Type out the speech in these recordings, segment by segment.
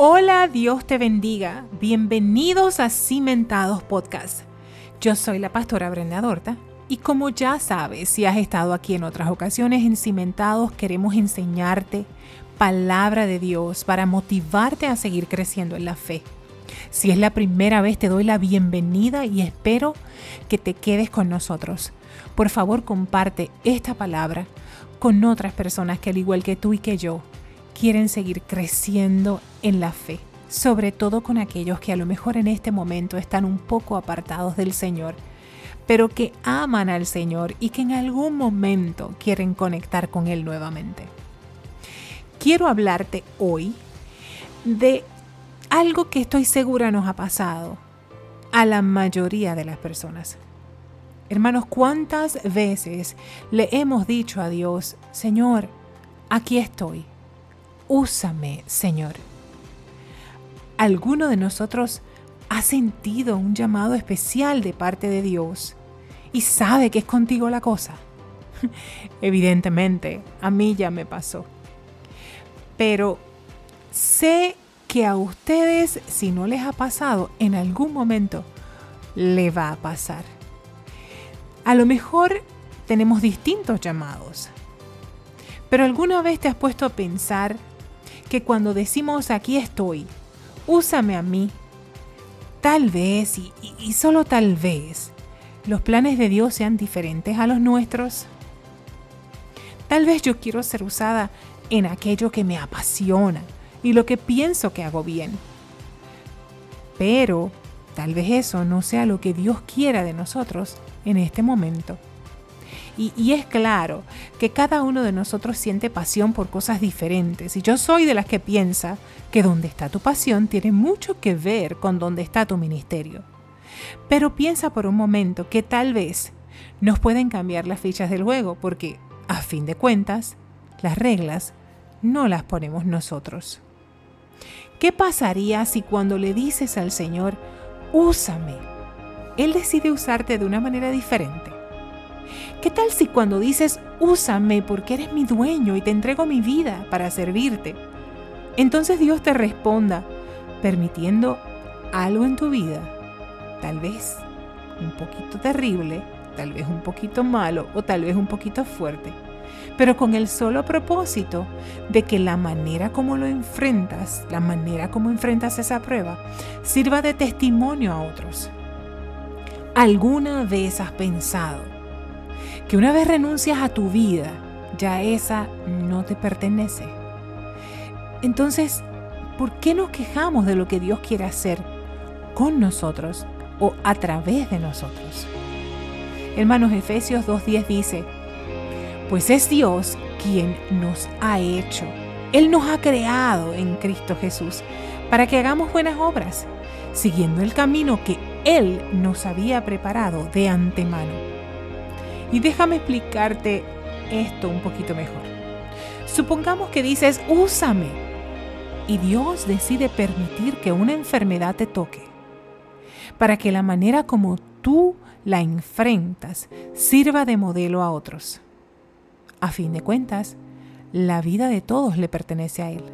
Hola, Dios te bendiga. Bienvenidos a Cimentados Podcast. Yo soy la pastora Brenda Dorta y como ya sabes, si has estado aquí en otras ocasiones en Cimentados, queremos enseñarte palabra de Dios para motivarte a seguir creciendo en la fe. Si es la primera vez, te doy la bienvenida y espero que te quedes con nosotros. Por favor, comparte esta palabra con otras personas que al igual que tú y que yo, quieren seguir creciendo en la fe, sobre todo con aquellos que a lo mejor en este momento están un poco apartados del Señor, pero que aman al Señor y que en algún momento quieren conectar con Él nuevamente. Quiero hablarte hoy de algo que estoy segura nos ha pasado a la mayoría de las personas. Hermanos, ¿cuántas veces le hemos dicho a Dios, Señor, aquí estoy, úsame, Señor. ¿Alguno de nosotros ha sentido un llamado especial de parte de Dios y sabe que es contigo la cosa? Evidentemente, a mí ya me pasó. Pero sé que a ustedes, si no les ha pasado, en algún momento le va a pasar. A lo mejor tenemos distintos llamados. Pero alguna vez te has puesto a pensar que cuando decimos aquí estoy, úsame a mí, tal vez y, solo tal vez los planes de Dios sean diferentes a los nuestros. Tal vez yo quiero ser usada en aquello que me apasiona y lo que pienso que hago bien. Pero tal vez eso no sea lo que Dios quiera de nosotros en este momento. Y, es claro que cada uno de nosotros siente pasión por cosas diferentes. Y yo soy de las que piensa que donde está tu pasión tiene mucho que ver con donde está tu ministerio. Pero piensa por un momento que tal vez nos pueden cambiar las fichas del juego porque, a fin de cuentas, las reglas no las ponemos nosotros. ¿Qué pasaría si cuando le dices al Señor, úsame, Él decide usarte de una manera diferente? ¿Qué tal si cuando dices, úsame porque eres mi dueño y te entrego mi vida para servirte? Entonces Dios te responda, permitiendo algo en tu vida, tal vez un poquito terrible, tal vez un poquito malo o tal vez un poquito fuerte, pero con el solo propósito de que la manera como lo enfrentas, la manera como enfrentas esa prueba, sirva de testimonio a otros. ¿Alguna vez has pensado que una vez renuncias a tu vida, ya esa no te pertenece. Entonces, ¿por qué nos quejamos de lo que Dios quiere hacer con nosotros o a través de nosotros? Hermanos, Efesios 2.10 dice, pues es Dios quien nos ha hecho. Él nos ha creado en Cristo Jesús para que hagamos buenas obras, siguiendo el camino que Él nos había preparado de antemano. Y déjame explicarte esto un poquito mejor. Supongamos que dices, úsame. Y Dios decide permitir que una enfermedad te toque. Para que la manera como tú la enfrentas sirva de modelo a otros. A fin de cuentas, la vida de todos le pertenece a Él.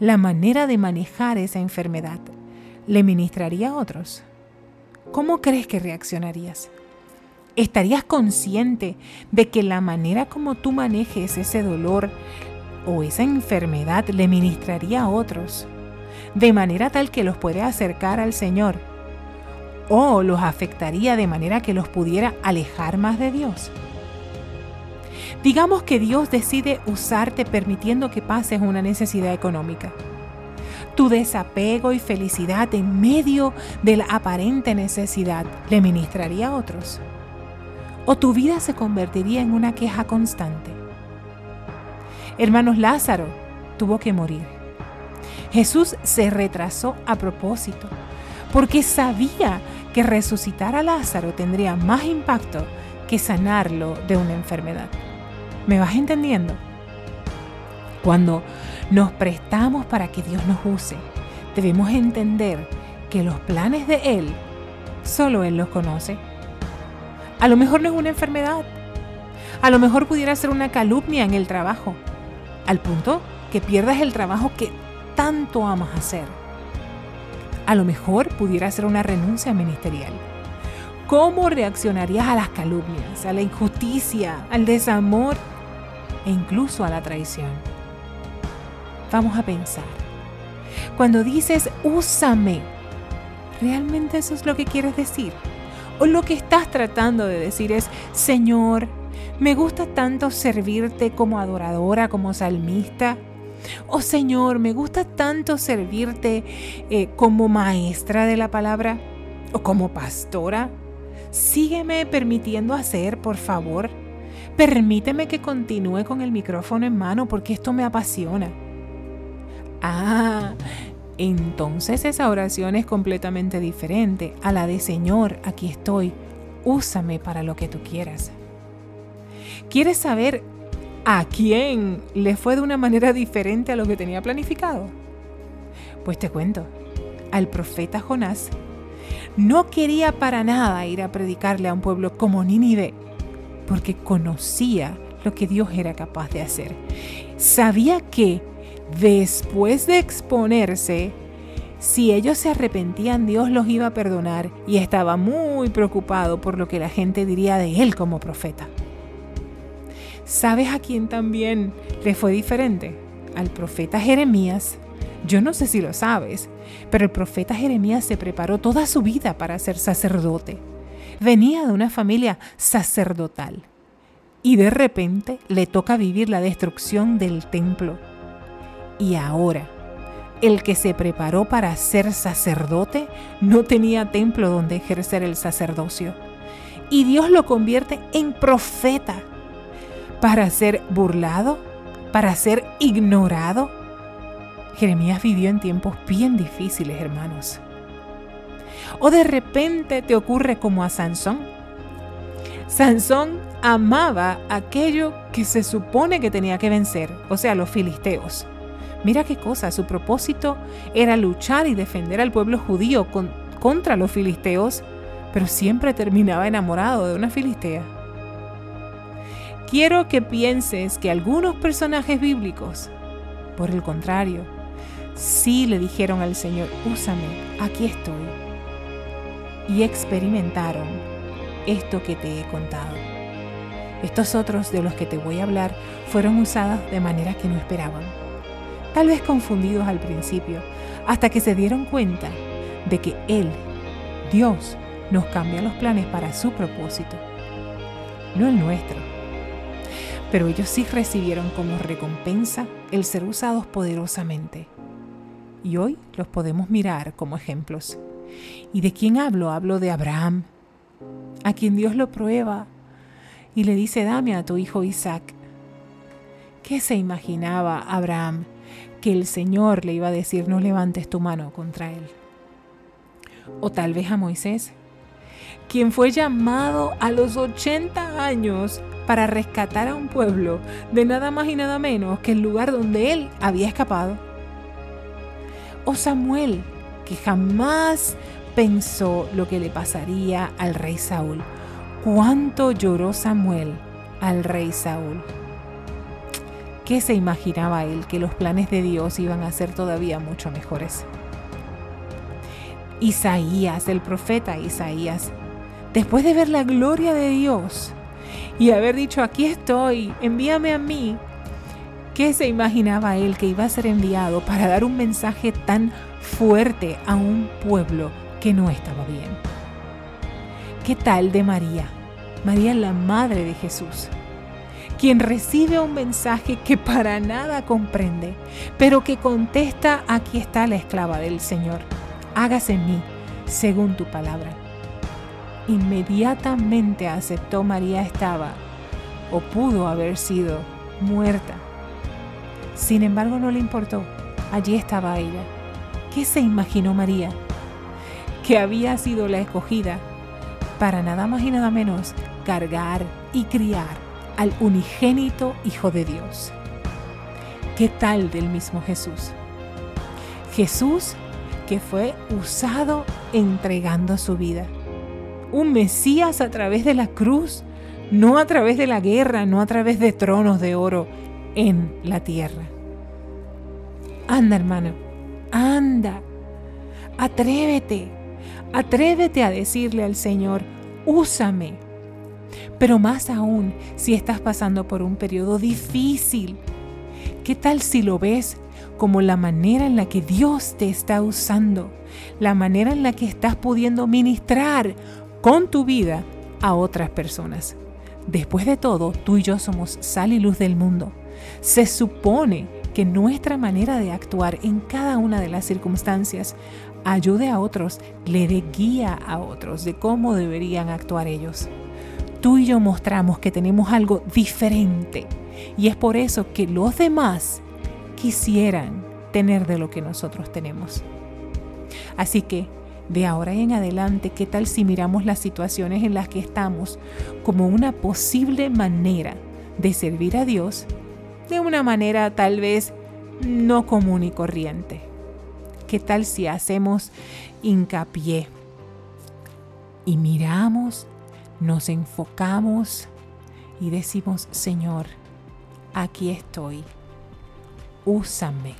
La manera de manejar esa enfermedad le ministraría a otros. ¿Cómo crees que reaccionarías? ¿Estarías consciente de que la manera como tú manejes ese dolor o esa enfermedad le ministraría a otros? De manera tal que los puede acercar al Señor o los afectaría de manera que los pudiera alejar más de Dios. Digamos que Dios decide usarte permitiendo que pases una necesidad económica. Tu desapego y felicidad en medio de la aparente necesidad le ministraría a otros o tu vida se convertiría en una queja constante. Hermanos, Lázaro tuvo que morir. Jesús se retrasó a propósito porque sabía que resucitar a Lázaro tendría más impacto que sanarlo de una enfermedad. ¿Me vas entendiendo? Cuando nos prestamos para que Dios nos use, debemos entender que los planes de Él solo Él los conoce. A lo mejor no es una enfermedad. A lo mejor pudiera ser una calumnia en el trabajo. Al punto que pierdas el trabajo que tanto amas hacer. A lo mejor pudiera ser una renuncia ministerial. ¿Cómo reaccionarías a las calumnias, a la injusticia, al desamor e incluso a la traición? Vamos a pensar. Cuando dices, úsame, ¿realmente eso es lo que quieres decir? O lo que estás tratando de decir es, Señor, me gusta tanto servirte como adoradora, como salmista. Oh Señor, me gusta tanto servirte eh, como maestra de la palabra o como pastora. Sígueme permitiendo hacer, por favor. Permíteme que continúe con el micrófono en mano porque esto me apasiona. Ah, entonces esa oración es completamente diferente a la de Señor, aquí estoy, úsame para lo que tú quieras. ¿Quieres saber a quién le fue de una manera diferente a lo que tenía planificado? Pues te cuento, al profeta Jonás no quería para nada ir a predicarle a un pueblo como Nínive, porque conocía lo que Dios era capaz de hacer. Sabía que después de exponerse, si ellos se arrepentían, Dios los iba a perdonar y estaba muy preocupado por lo que la gente diría de él como profeta. ¿Sabes a quién también le fue diferente? Al profeta Jeremías. Yo no sé si lo sabes, pero el profeta Jeremías se preparó toda su vida para ser sacerdote. Venía de una familia sacerdotal y de repente le toca vivir la destrucción del templo y ahora, el que se preparó para ser sacerdote no tenía templo donde ejercer el sacerdocio. Y Dios lo convierte en profeta para ser burlado, para ser ignorado. Jeremías vivió en tiempos bien difíciles, hermanos. O de repente te ocurre como a Sansón. Sansón amaba aquello que se supone que tenía que vencer, o sea, los filisteos. Mira qué cosa, su propósito era luchar y defender al pueblo judío contra los filisteos, pero siempre terminaba enamorado de una filistea. Quiero que pienses que algunos personajes bíblicos, por el contrario, sí le dijeron al Señor, úsame, aquí estoy. Y experimentaron esto que te he contado. Estos otros de los que te voy a hablar fueron usados de manera que no esperaban tal vez confundidos al principio, hasta que se dieron cuenta de que Él, Dios, nos cambia los planes para su propósito, no el nuestro. Pero ellos sí recibieron como recompensa el ser usados poderosamente. Y hoy los podemos mirar como ejemplos. ¿Y de quién hablo? Hablo de Abraham, a quien Dios lo prueba y le dice, dame a tu hijo Isaac. ¿Qué se imaginaba Abraham que el Señor le iba a decir no levantes tu mano contra él. O tal vez a Moisés, quien fue llamado a los 80 años para rescatar a un pueblo de nada más y nada menos que el lugar donde él había escapado. O Samuel, que jamás pensó lo que le pasaría al rey Saúl. ¿Cuánto lloró Samuel al rey Saúl? ¿Qué se imaginaba él? Que los planes de Dios iban a ser todavía mucho mejores. Isaías, el profeta Isaías, después de ver la gloria de Dios y haber dicho, aquí estoy, envíame a mí, ¿qué se imaginaba él que iba a ser enviado para dar un mensaje tan fuerte a un pueblo que no estaba bien? ¿Qué tal de María? María la madre de Jesús quien recibe un mensaje que para nada comprende, pero que contesta, aquí está la esclava del Señor, hágase en mí según tu palabra. Inmediatamente aceptó María estaba o pudo haber sido muerta. Sin embargo, no le importó. Allí estaba ella. ¿Qué se imaginó María? Que había sido la escogida para nada más y nada menos cargar y criar al unigénito Hijo de Dios. ¿Qué tal del mismo Jesús? Jesús que fue usado entregando su vida. Un Mesías a través de la cruz, no a través de la guerra, no a través de tronos de oro en la tierra. Anda hermano, anda, atrévete, atrévete a decirle al Señor, úsame. Pero más aún si estás pasando por un periodo difícil, ¿qué tal si lo ves como la manera en la que Dios te está usando, la manera en la que estás pudiendo ministrar con tu vida a otras personas? Después de todo, tú y yo somos sal y luz del mundo. Se supone que nuestra manera de actuar en cada una de las circunstancias ayude a otros, le dé guía a otros de cómo deberían actuar ellos. Tú y yo mostramos que tenemos algo diferente y es por eso que los demás quisieran tener de lo que nosotros tenemos. Así que de ahora en adelante, ¿qué tal si miramos las situaciones en las que estamos como una posible manera de servir a Dios de una manera tal vez no común y corriente? ¿Qué tal si hacemos hincapié y miramos, nos enfocamos y decimos, Señor, aquí estoy, úsame.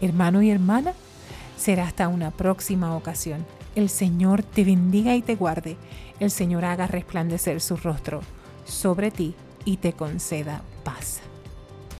Hermano y hermana, será hasta una próxima ocasión. El Señor te bendiga y te guarde. El Señor haga resplandecer su rostro sobre ti y te conceda paz.